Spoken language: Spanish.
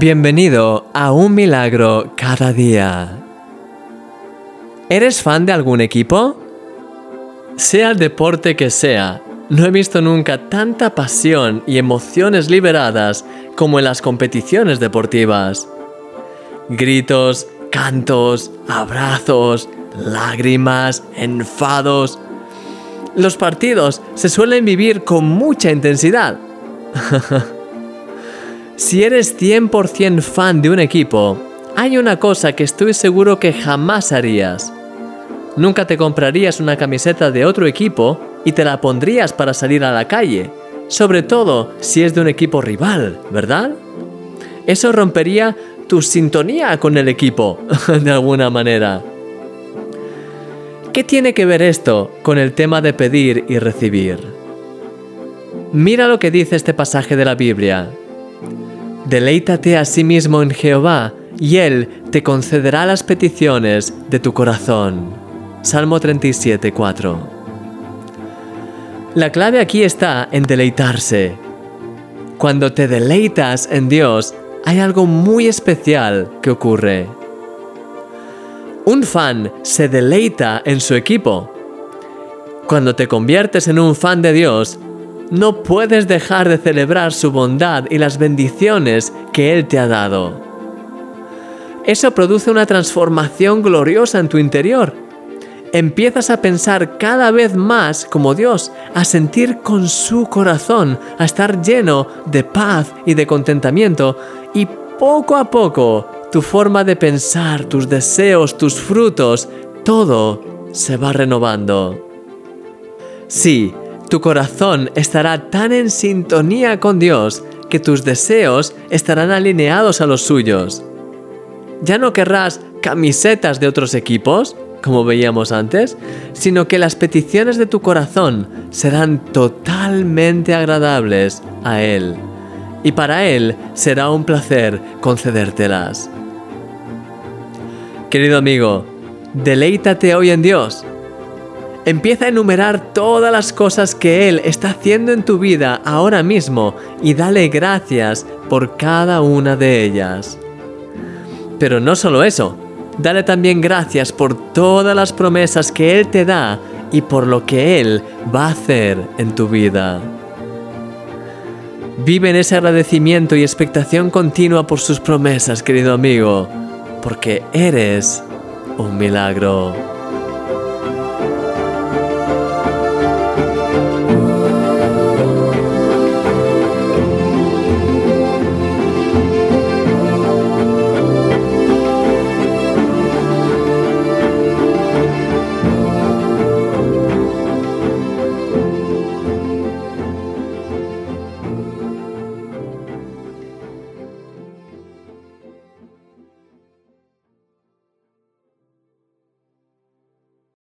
Bienvenido a Un Milagro cada día. ¿Eres fan de algún equipo? Sea el deporte que sea, no he visto nunca tanta pasión y emociones liberadas como en las competiciones deportivas. Gritos, cantos, abrazos, lágrimas, enfados. Los partidos se suelen vivir con mucha intensidad. si eres 100% fan de un equipo, hay una cosa que estoy seguro que jamás harías. Nunca te comprarías una camiseta de otro equipo y te la pondrías para salir a la calle, sobre todo si es de un equipo rival, ¿verdad? Eso rompería tu sintonía con el equipo, de alguna manera. ¿Qué tiene que ver esto con el tema de pedir y recibir? Mira lo que dice este pasaje de la Biblia. Deleítate a sí mismo en Jehová, y Él te concederá las peticiones de tu corazón. Salmo 37, 4. La clave aquí está en deleitarse. Cuando te deleitas en Dios, hay algo muy especial que ocurre. Un fan se deleita en su equipo. Cuando te conviertes en un fan de Dios, no puedes dejar de celebrar su bondad y las bendiciones que Él te ha dado. Eso produce una transformación gloriosa en tu interior. Empiezas a pensar cada vez más como Dios, a sentir con su corazón, a estar lleno de paz y de contentamiento y poco a poco tu forma de pensar, tus deseos, tus frutos, todo se va renovando. Sí, tu corazón estará tan en sintonía con Dios que tus deseos estarán alineados a los suyos. Ya no querrás camisetas de otros equipos, como veíamos antes, sino que las peticiones de tu corazón serán totalmente agradables a Él. Y para Él será un placer concedértelas. Querido amigo, deleítate hoy en Dios. Empieza a enumerar todas las cosas que Él está haciendo en tu vida ahora mismo y dale gracias por cada una de ellas. Pero no solo eso, dale también gracias por todas las promesas que Él te da y por lo que Él va a hacer en tu vida. Vive en ese agradecimiento y expectación continua por sus promesas, querido amigo porque eres un milagro.